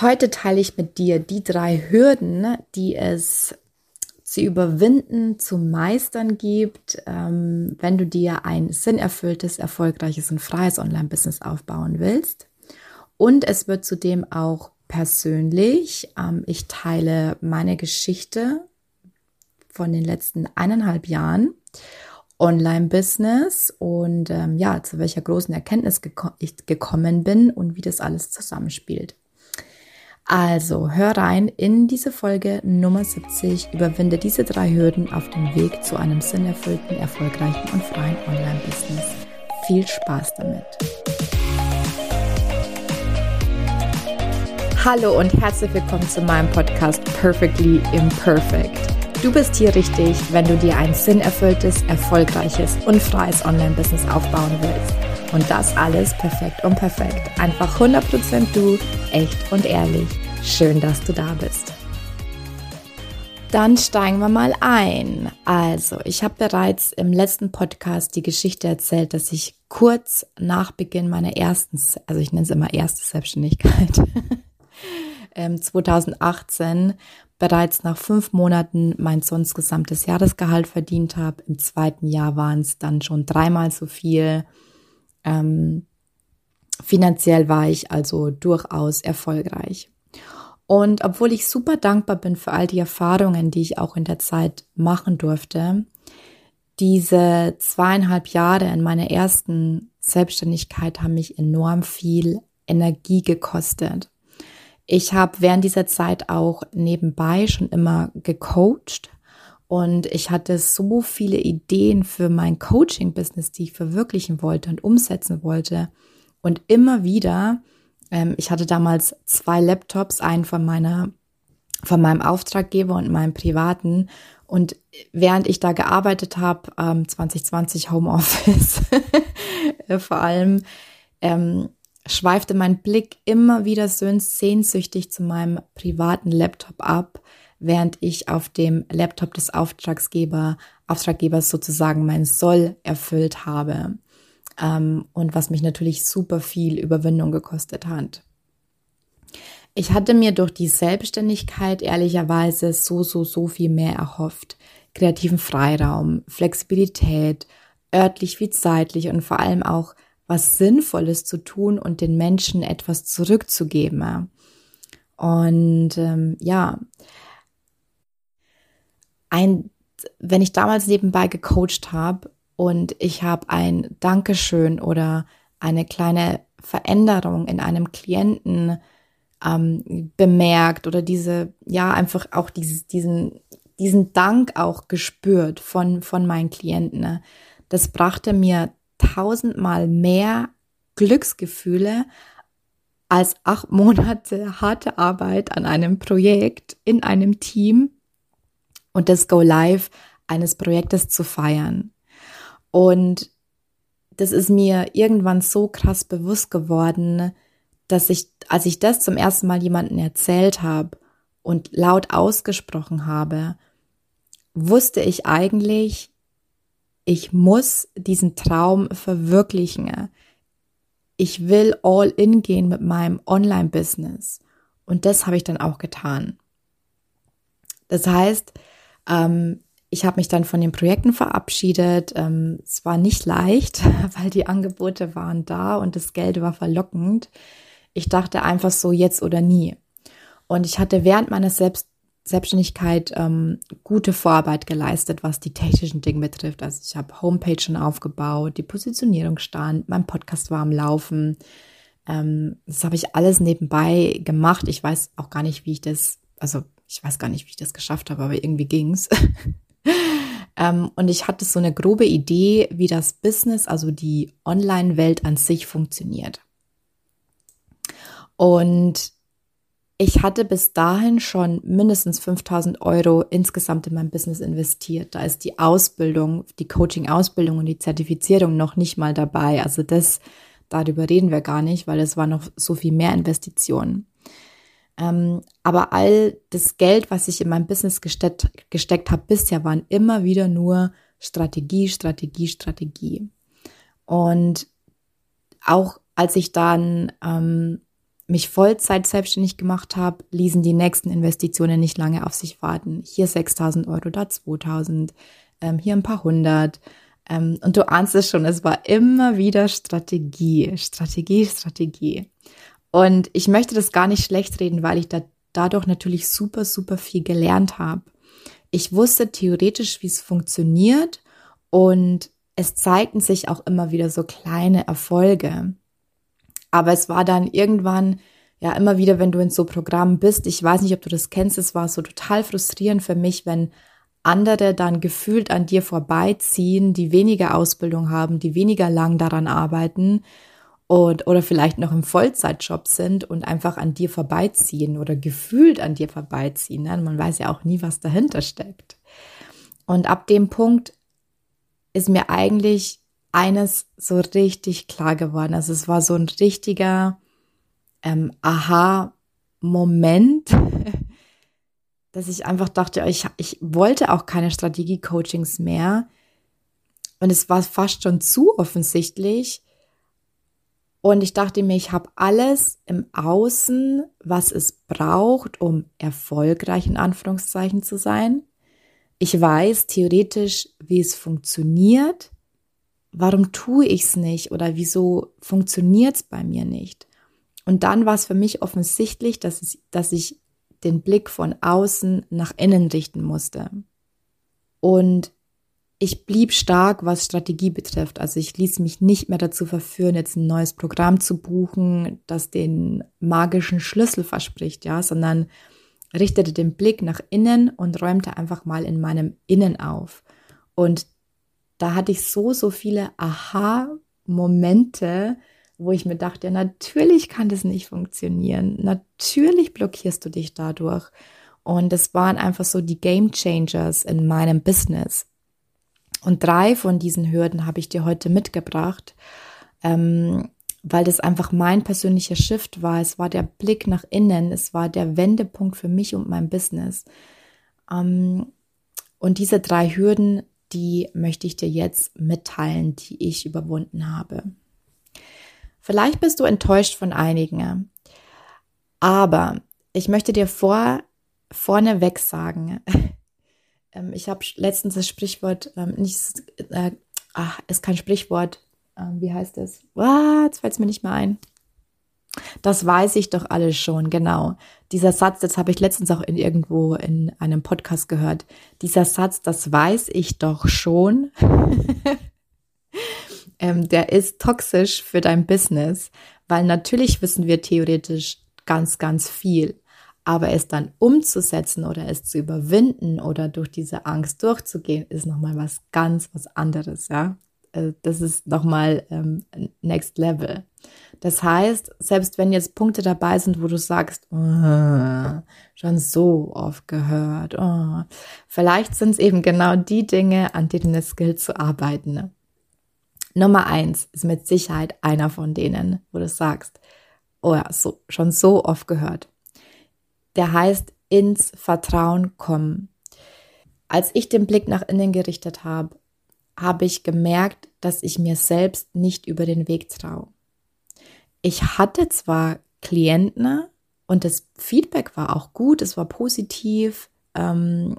Heute teile ich mit dir die drei Hürden, die es zu überwinden, zu meistern gibt, ähm, wenn du dir ein sinnerfülltes, erfolgreiches und freies Online-Business aufbauen willst. Und es wird zudem auch persönlich. Ähm, ich teile meine Geschichte von den letzten eineinhalb Jahren Online-Business und ähm, ja, zu welcher großen Erkenntnis ich gekommen bin und wie das alles zusammenspielt. Also hör rein in diese Folge Nummer 70. Überwinde diese drei Hürden auf dem Weg zu einem sinnerfüllten, erfolgreichen und freien Online-Business. Viel Spaß damit. Hallo und herzlich willkommen zu meinem Podcast Perfectly Imperfect. Du bist hier richtig, wenn du dir ein sinnerfülltes, erfolgreiches und freies Online-Business aufbauen willst. Und das alles perfekt und perfekt. Einfach 100% du, echt und ehrlich. Schön, dass du da bist. Dann steigen wir mal ein. Also, ich habe bereits im letzten Podcast die Geschichte erzählt, dass ich kurz nach Beginn meiner ersten, also ich nenne es immer erste Selbstständigkeit, 2018 ähm, bereits nach fünf Monaten mein sonst gesamtes Jahresgehalt verdient habe. Im zweiten Jahr waren es dann schon dreimal so viel. Ähm, finanziell war ich also durchaus erfolgreich. Und obwohl ich super dankbar bin für all die Erfahrungen, die ich auch in der Zeit machen durfte, diese zweieinhalb Jahre in meiner ersten Selbstständigkeit haben mich enorm viel Energie gekostet. Ich habe während dieser Zeit auch nebenbei schon immer gecoacht und ich hatte so viele Ideen für mein Coaching-Business, die ich verwirklichen wollte und umsetzen wollte. Und immer wieder, ähm, ich hatte damals zwei Laptops, einen von meiner, von meinem Auftraggeber und meinem privaten. Und während ich da gearbeitet habe, ähm, 2020 Homeoffice vor allem, ähm, schweifte mein Blick immer wieder so sehnsüchtig zu meinem privaten Laptop ab während ich auf dem Laptop des Auftragsgeber, Auftraggebers sozusagen mein Soll erfüllt habe. Ähm, und was mich natürlich super viel Überwindung gekostet hat. Ich hatte mir durch die Selbstständigkeit ehrlicherweise so, so, so viel mehr erhofft. Kreativen Freiraum, Flexibilität, örtlich wie zeitlich und vor allem auch was Sinnvolles zu tun und den Menschen etwas zurückzugeben. Und ähm, ja, ein, wenn ich damals nebenbei gecoacht habe und ich habe ein Dankeschön oder eine kleine Veränderung in einem Klienten ähm, bemerkt oder diese, ja, einfach auch dieses, diesen, diesen Dank auch gespürt von, von meinen Klienten. Ne? Das brachte mir tausendmal mehr Glücksgefühle als acht Monate harte Arbeit an einem Projekt in einem Team und das Go Live eines Projektes zu feiern. Und das ist mir irgendwann so krass bewusst geworden, dass ich, als ich das zum ersten Mal jemandem erzählt habe und laut ausgesprochen habe, wusste ich eigentlich, ich muss diesen Traum verwirklichen. Ich will all in gehen mit meinem Online-Business. Und das habe ich dann auch getan. Das heißt, ähm, ich habe mich dann von den Projekten verabschiedet. Ähm, es war nicht leicht, weil die Angebote waren da und das Geld war verlockend. Ich dachte einfach so jetzt oder nie. Und ich hatte während meiner Selbst Selbstständigkeit ähm, gute Vorarbeit geleistet, was die technischen Dinge betrifft. Also ich habe Homepage schon aufgebaut, die Positionierung stand, mein Podcast war am Laufen. Ähm, das habe ich alles nebenbei gemacht. Ich weiß auch gar nicht, wie ich das, also ich weiß gar nicht, wie ich das geschafft habe, aber irgendwie ging's. ähm, und ich hatte so eine grobe Idee, wie das Business, also die Online-Welt an sich funktioniert. Und ich hatte bis dahin schon mindestens 5000 Euro insgesamt in mein Business investiert. Da ist die Ausbildung, die Coaching-Ausbildung und die Zertifizierung noch nicht mal dabei. Also das, darüber reden wir gar nicht, weil es war noch so viel mehr Investitionen. Ähm, aber all das Geld, was ich in mein Business gesteckt, gesteckt habe bisher, waren immer wieder nur Strategie, Strategie, Strategie. Und auch als ich dann ähm, mich Vollzeit selbstständig gemacht habe, ließen die nächsten Investitionen nicht lange auf sich warten. Hier 6000 Euro, da 2000, ähm, hier ein paar hundert. Ähm, und du ahnst es schon, es war immer wieder Strategie, Strategie, Strategie. Und ich möchte das gar nicht schlecht reden, weil ich da dadurch natürlich super, super viel gelernt habe. Ich wusste theoretisch, wie es funktioniert und es zeigten sich auch immer wieder so kleine Erfolge. Aber es war dann irgendwann, ja, immer wieder, wenn du in so Programmen bist, ich weiß nicht, ob du das kennst, es war so total frustrierend für mich, wenn andere dann gefühlt an dir vorbeiziehen, die weniger Ausbildung haben, die weniger lang daran arbeiten und, oder vielleicht noch im Vollzeitjob sind und einfach an dir vorbeiziehen oder gefühlt an dir vorbeiziehen. Ne? Man weiß ja auch nie, was dahinter steckt. Und ab dem Punkt ist mir eigentlich eines so richtig klar geworden. Also es war so ein richtiger ähm, Aha-Moment, dass ich einfach dachte, ich, ich wollte auch keine Strategie-Coachings mehr. Und es war fast schon zu offensichtlich. Und ich dachte mir, ich habe alles im Außen, was es braucht, um erfolgreich in Anführungszeichen zu sein. Ich weiß theoretisch, wie es funktioniert. Warum tue ich es nicht oder wieso funktioniert es bei mir nicht? Und dann war es für mich offensichtlich, dass, es, dass ich den Blick von außen nach innen richten musste. Und ich blieb stark, was Strategie betrifft. Also ich ließ mich nicht mehr dazu verführen, jetzt ein neues Programm zu buchen, das den magischen Schlüssel verspricht, ja, sondern richtete den Blick nach innen und räumte einfach mal in meinem Innen auf. Und da hatte ich so, so viele Aha-Momente, wo ich mir dachte, ja, natürlich kann das nicht funktionieren. Natürlich blockierst du dich dadurch. Und es waren einfach so die Game Changers in meinem Business. Und drei von diesen Hürden habe ich dir heute mitgebracht. Ähm, weil das einfach mein persönlicher Shift war. Es war der Blick nach innen, es war der Wendepunkt für mich und mein Business. Ähm, und diese drei Hürden, die möchte ich dir jetzt mitteilen, die ich überwunden habe. Vielleicht bist du enttäuscht von einigen, aber ich möchte dir vor, vorneweg sagen, ähm, ich habe letztens das Sprichwort, ähm, nicht, äh, ach, ist kein Sprichwort, ähm, wie heißt es? Jetzt fällt es mir nicht mehr ein. Das weiß ich doch alles schon, genau. Dieser Satz, das habe ich letztens auch in irgendwo in einem Podcast gehört. Dieser Satz, das weiß ich doch schon, ähm, der ist toxisch für dein Business, weil natürlich wissen wir theoretisch ganz, ganz viel. Aber es dann umzusetzen oder es zu überwinden oder durch diese Angst durchzugehen, ist nochmal was ganz was anderes, ja. Äh, das ist nochmal ähm, Next Level. Das heißt, selbst wenn jetzt Punkte dabei sind, wo du sagst, oh, schon so oft gehört, oh, vielleicht sind es eben genau die Dinge, an denen es gilt zu arbeiten. Nummer eins ist mit Sicherheit einer von denen, wo du sagst, oh ja, so, schon so oft gehört. Der heißt ins Vertrauen kommen. Als ich den Blick nach innen gerichtet habe habe ich gemerkt, dass ich mir selbst nicht über den Weg traue. Ich hatte zwar Klienten und das Feedback war auch gut, es war positiv, ähm,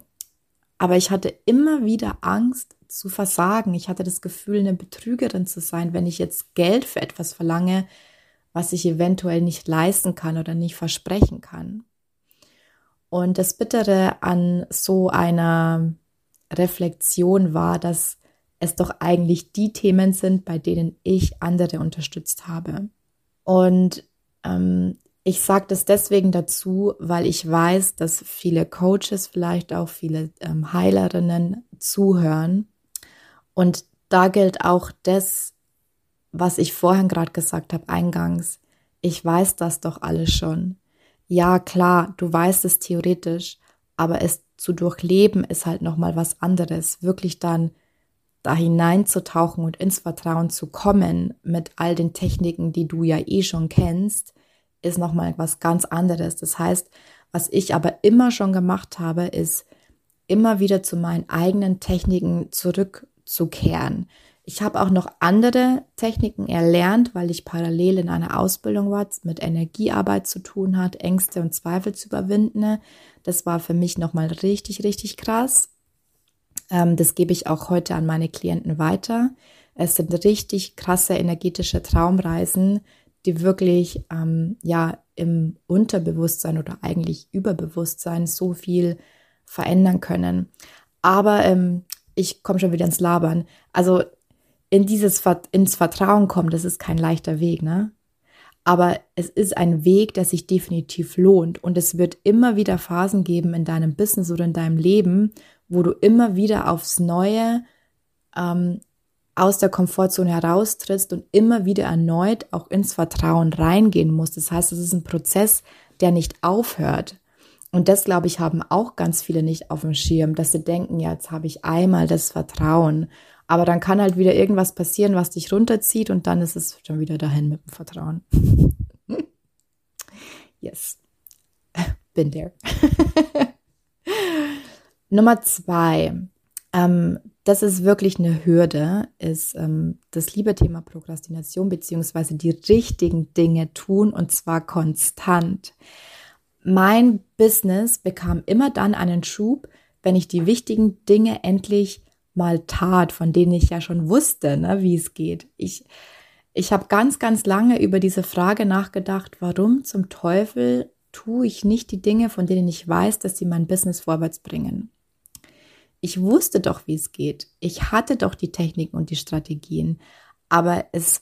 aber ich hatte immer wieder Angst zu versagen. Ich hatte das Gefühl, eine Betrügerin zu sein, wenn ich jetzt Geld für etwas verlange, was ich eventuell nicht leisten kann oder nicht versprechen kann. Und das Bittere an so einer Reflexion war, dass es doch eigentlich die Themen sind, bei denen ich andere unterstützt habe. Und ähm, ich sage das deswegen dazu, weil ich weiß, dass viele Coaches, vielleicht auch viele ähm, Heilerinnen zuhören. Und da gilt auch das, was ich vorhin gerade gesagt habe, eingangs. Ich weiß das doch alles schon. Ja, klar, du weißt es theoretisch, aber es zu durchleben ist halt noch mal was anderes. Wirklich dann da hineinzutauchen und ins Vertrauen zu kommen mit all den Techniken, die du ja eh schon kennst, ist nochmal was ganz anderes. Das heißt, was ich aber immer schon gemacht habe, ist immer wieder zu meinen eigenen Techniken zurückzukehren. Ich habe auch noch andere Techniken erlernt, weil ich parallel in einer Ausbildung war, mit Energiearbeit zu tun hat, Ängste und Zweifel zu überwinden. Das war für mich nochmal richtig, richtig krass. Ähm, das gebe ich auch heute an meine Klienten weiter. Es sind richtig krasse energetische Traumreisen, die wirklich ähm, ja im Unterbewusstsein oder eigentlich Überbewusstsein so viel verändern können. Aber ähm, ich komme schon wieder ins Labern. Also in dieses ins Vertrauen kommen, das ist kein leichter Weg, ne? Aber es ist ein Weg, der sich definitiv lohnt. Und es wird immer wieder Phasen geben in deinem Business oder in deinem Leben, wo du immer wieder aufs Neue ähm, aus der Komfortzone heraustrittst und immer wieder erneut auch ins Vertrauen reingehen musst. Das heißt, es ist ein Prozess, der nicht aufhört. Und das, glaube ich, haben auch ganz viele nicht auf dem Schirm, dass sie denken, ja, jetzt habe ich einmal das Vertrauen. Aber dann kann halt wieder irgendwas passieren, was dich runterzieht und dann ist es schon wieder dahin mit dem Vertrauen. yes. Bin there. Nummer zwei. Ähm, das ist wirklich eine Hürde, ist ähm, das liebe Thema Prokrastination beziehungsweise die richtigen Dinge tun und zwar konstant. Mein Business bekam immer dann einen Schub, wenn ich die wichtigen Dinge endlich mal tat, von denen ich ja schon wusste, ne, wie es geht. Ich, ich habe ganz, ganz lange über diese Frage nachgedacht, warum zum Teufel tue ich nicht die Dinge, von denen ich weiß, dass sie mein Business vorwärts bringen. Ich wusste doch, wie es geht. Ich hatte doch die Techniken und die Strategien, aber es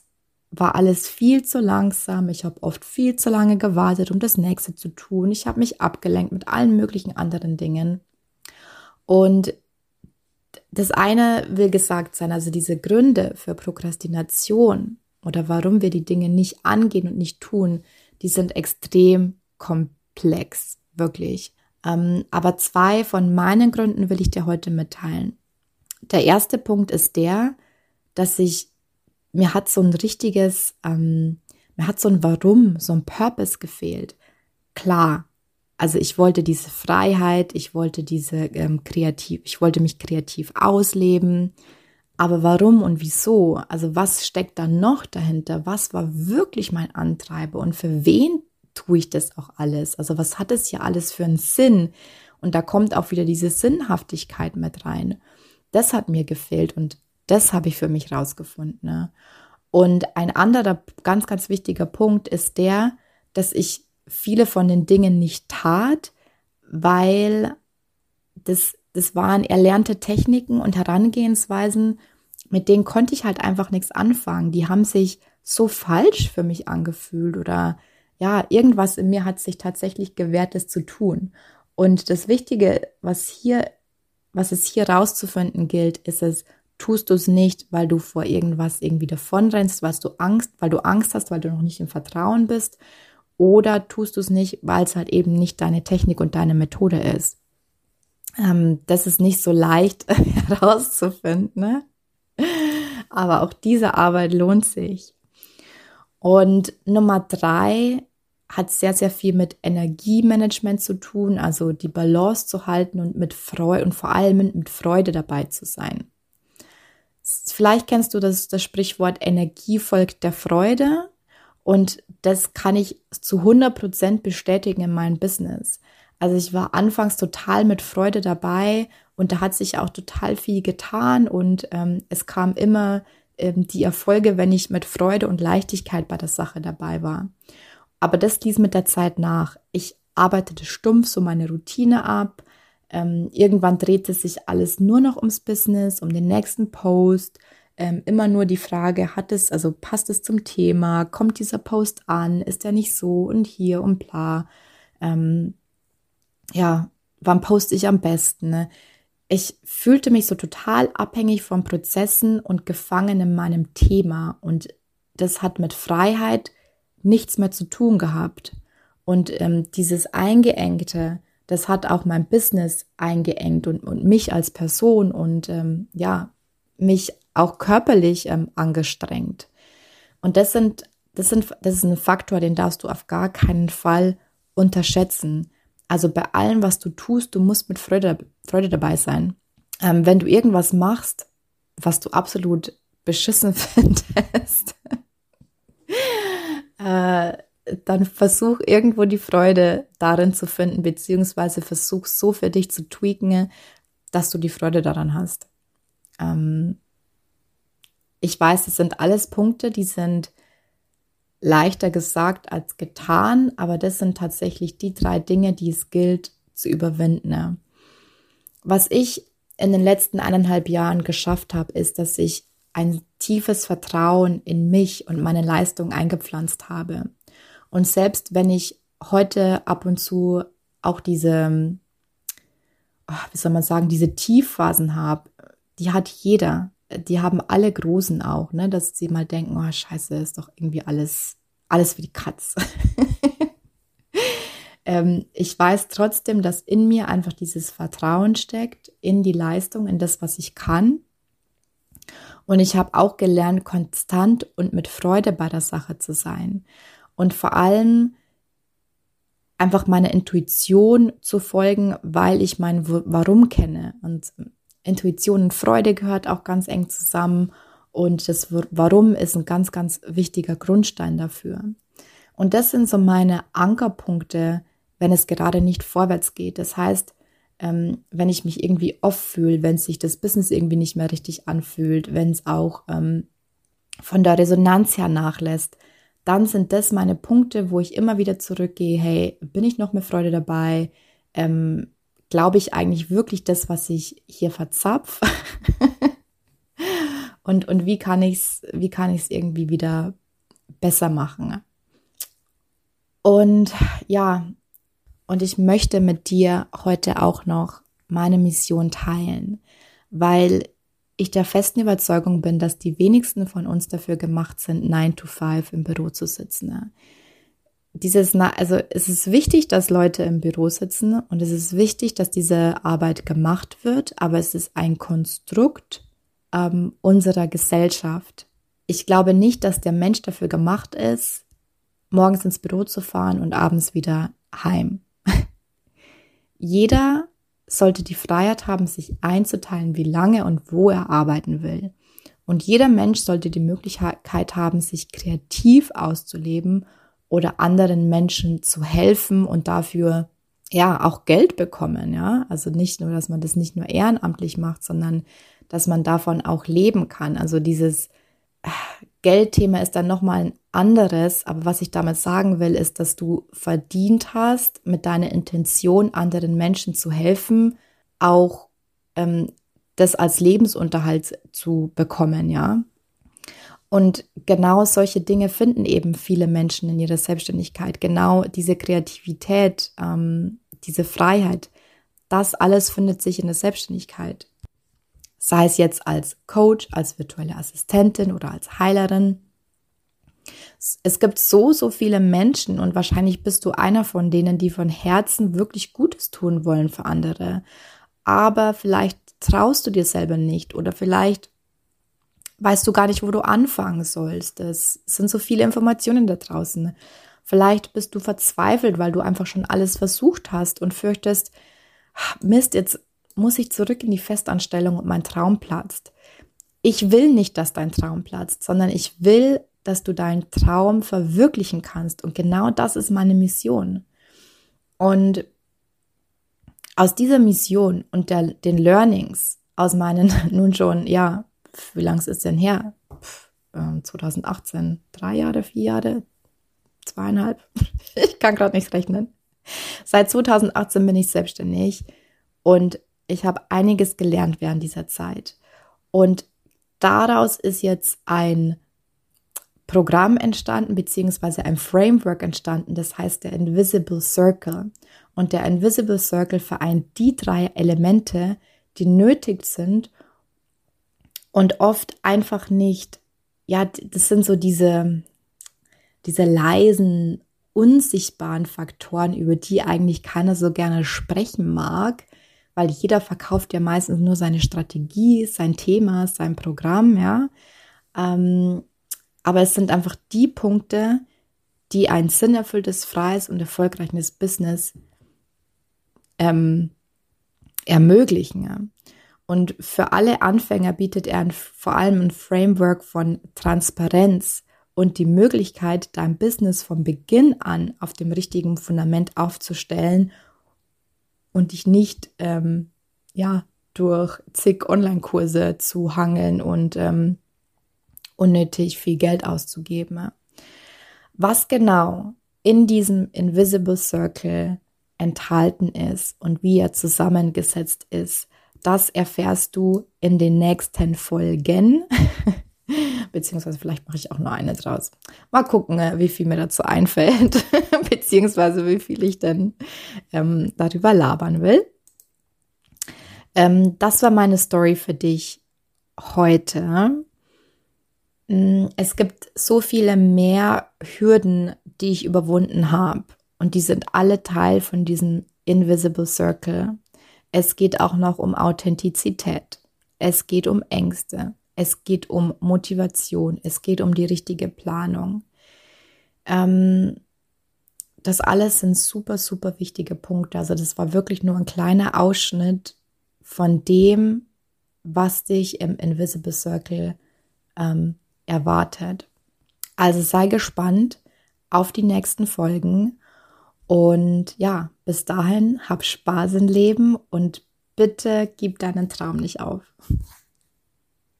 war alles viel zu langsam. Ich habe oft viel zu lange gewartet, um das nächste zu tun. Ich habe mich abgelenkt mit allen möglichen anderen Dingen. Und das eine will gesagt sein, also diese Gründe für Prokrastination oder warum wir die Dinge nicht angehen und nicht tun, die sind extrem komplex, wirklich. Ähm, aber zwei von meinen Gründen will ich dir heute mitteilen. Der erste Punkt ist der, dass ich, mir hat so ein richtiges, ähm, mir hat so ein Warum, so ein Purpose gefehlt. Klar, also ich wollte diese Freiheit, ich wollte diese ähm, kreativ, ich wollte mich kreativ ausleben. Aber warum und wieso? Also was steckt da noch dahinter? Was war wirklich mein Antreiber und für wen tue ich das auch alles? Also was hat es hier alles für einen Sinn? Und da kommt auch wieder diese Sinnhaftigkeit mit rein. Das hat mir gefehlt und das habe ich für mich rausgefunden. Ne? Und ein anderer ganz, ganz wichtiger Punkt ist der, dass ich viele von den Dingen nicht tat, weil das, das waren erlernte Techniken und Herangehensweisen, mit denen konnte ich halt einfach nichts anfangen. Die haben sich so falsch für mich angefühlt oder ja, irgendwas in mir hat sich tatsächlich gewährt, das zu tun. Und das Wichtige, was hier, was es hier rauszufinden gilt, ist es, tust du es nicht, weil du vor irgendwas irgendwie davonrennst, weil du Angst, weil du Angst hast, weil du noch nicht im Vertrauen bist, oder tust du es nicht, weil es halt eben nicht deine Technik und deine Methode ist. Ähm, das ist nicht so leicht herauszufinden, ne? aber auch diese Arbeit lohnt sich. Und Nummer drei hat sehr, sehr viel mit Energiemanagement zu tun, also die Balance zu halten und mit Freude und vor allem mit Freude dabei zu sein. Vielleicht kennst du das, das Sprichwort Energie folgt der Freude. Und das kann ich zu 100 Prozent bestätigen in meinem Business. Also ich war anfangs total mit Freude dabei und da hat sich auch total viel getan und ähm, es kam immer ähm, die Erfolge, wenn ich mit Freude und Leichtigkeit bei der Sache dabei war. Aber das ließ mit der Zeit nach. Ich arbeitete stumpf so meine Routine ab. Ähm, irgendwann drehte sich alles nur noch ums Business, um den nächsten Post, ähm, immer nur die Frage, hat es, also passt es zum Thema, kommt dieser Post an, ist er nicht so und hier und bla. Ähm, ja, wann poste ich am besten? Ne? Ich fühlte mich so total abhängig von Prozessen und gefangen in meinem Thema und das hat mit Freiheit nichts mehr zu tun gehabt. Und ähm, dieses Eingeengte, das hat auch mein Business eingeengt und, und mich als Person und ähm, ja, mich auch körperlich ähm, angestrengt. Und das sind, das sind, das ist ein Faktor, den darfst du auf gar keinen Fall unterschätzen. Also bei allem, was du tust, du musst mit Freude, Freude dabei sein. Ähm, wenn du irgendwas machst, was du absolut beschissen findest, äh, dann versuch irgendwo die Freude darin zu finden, beziehungsweise versuch so für dich zu tweaken, dass du die Freude daran hast. Ähm, ich weiß, das sind alles Punkte, die sind leichter gesagt als getan, aber das sind tatsächlich die drei Dinge, die es gilt zu überwinden. Was ich in den letzten eineinhalb Jahren geschafft habe, ist, dass ich ein tiefes Vertrauen in mich und meine Leistung eingepflanzt habe. Und selbst wenn ich heute ab und zu auch diese, ah, wie soll man sagen, diese Tiefphasen habe, die hat jeder die haben alle Großen auch, ne, dass sie mal denken, oh Scheiße, ist doch irgendwie alles, alles wie die Katz. ähm, ich weiß trotzdem, dass in mir einfach dieses Vertrauen steckt in die Leistung, in das, was ich kann. Und ich habe auch gelernt, konstant und mit Freude bei der Sache zu sein. Und vor allem einfach meiner Intuition zu folgen, weil ich mein Warum kenne. Und Intuition und Freude gehört auch ganz eng zusammen. Und das Warum ist ein ganz, ganz wichtiger Grundstein dafür. Und das sind so meine Ankerpunkte, wenn es gerade nicht vorwärts geht. Das heißt, ähm, wenn ich mich irgendwie off fühle, wenn sich das Business irgendwie nicht mehr richtig anfühlt, wenn es auch ähm, von der Resonanz her nachlässt, dann sind das meine Punkte, wo ich immer wieder zurückgehe, hey, bin ich noch mit Freude dabei? Ähm, glaube ich eigentlich wirklich das, was ich hier verzapf? und, und wie kann ich es, wie kann ich es irgendwie wieder besser machen? Und ja, und ich möchte mit dir heute auch noch meine Mission teilen, weil ich der festen Überzeugung bin, dass die wenigsten von uns dafür gemacht sind, 9 to 5 im Büro zu sitzen dieses, also es ist wichtig, dass Leute im Büro sitzen und es ist wichtig, dass diese Arbeit gemacht wird, aber es ist ein Konstrukt ähm, unserer Gesellschaft. Ich glaube nicht, dass der Mensch dafür gemacht ist, morgens ins Büro zu fahren und abends wieder heim. Jeder sollte die Freiheit haben, sich einzuteilen, wie lange und wo er arbeiten will. Und jeder Mensch sollte die Möglichkeit haben, sich kreativ auszuleben oder anderen Menschen zu helfen und dafür ja auch Geld bekommen, ja. Also nicht nur, dass man das nicht nur ehrenamtlich macht, sondern dass man davon auch leben kann. Also dieses äh, Geldthema ist dann nochmal ein anderes, aber was ich damit sagen will, ist, dass du verdient hast, mit deiner Intention anderen Menschen zu helfen, auch ähm, das als Lebensunterhalt zu bekommen, ja. Und genau solche Dinge finden eben viele Menschen in ihrer Selbstständigkeit. Genau diese Kreativität, ähm, diese Freiheit, das alles findet sich in der Selbstständigkeit. Sei es jetzt als Coach, als virtuelle Assistentin oder als Heilerin. Es gibt so, so viele Menschen und wahrscheinlich bist du einer von denen, die von Herzen wirklich Gutes tun wollen für andere. Aber vielleicht traust du dir selber nicht oder vielleicht weißt du gar nicht, wo du anfangen sollst. Es sind so viele Informationen da draußen. Vielleicht bist du verzweifelt, weil du einfach schon alles versucht hast und fürchtest, Mist, jetzt muss ich zurück in die Festanstellung und mein Traum platzt. Ich will nicht, dass dein Traum platzt, sondern ich will, dass du deinen Traum verwirklichen kannst. Und genau das ist meine Mission. Und aus dieser Mission und der, den Learnings aus meinen nun schon, ja, wie lang ist es denn her? Pff, äh, 2018, drei Jahre, vier Jahre, zweieinhalb. ich kann gerade nicht rechnen. Seit 2018 bin ich selbstständig und ich habe einiges gelernt während dieser Zeit. Und daraus ist jetzt ein Programm entstanden, beziehungsweise ein Framework entstanden, das heißt der Invisible Circle. Und der Invisible Circle vereint die drei Elemente, die nötig sind, und oft einfach nicht, ja, das sind so diese, diese leisen, unsichtbaren Faktoren, über die eigentlich keiner so gerne sprechen mag, weil jeder verkauft ja meistens nur seine Strategie, sein Thema, sein Programm, ja. Ähm, aber es sind einfach die Punkte, die ein sinnerfülltes, freies und erfolgreiches Business ähm, ermöglichen. Ja. Und für alle Anfänger bietet er ein, vor allem ein Framework von Transparenz und die Möglichkeit, dein Business von Beginn an auf dem richtigen Fundament aufzustellen und dich nicht ähm, ja durch zig Online-Kurse zu hangeln und ähm, unnötig viel Geld auszugeben. Was genau in diesem Invisible Circle enthalten ist und wie er zusammengesetzt ist, das erfährst du in den nächsten Folgen. Beziehungsweise vielleicht mache ich auch nur eine draus. Mal gucken, äh, wie viel mir dazu einfällt. Beziehungsweise wie viel ich denn ähm, darüber labern will. Ähm, das war meine Story für dich heute. Mm, es gibt so viele mehr Hürden, die ich überwunden habe. Und die sind alle Teil von diesem Invisible Circle. Es geht auch noch um Authentizität. Es geht um Ängste. Es geht um Motivation. Es geht um die richtige Planung. Ähm, das alles sind super, super wichtige Punkte. Also das war wirklich nur ein kleiner Ausschnitt von dem, was dich im Invisible Circle ähm, erwartet. Also sei gespannt auf die nächsten Folgen und ja, bis dahin hab Spaß im Leben und bitte gib deinen Traum nicht auf.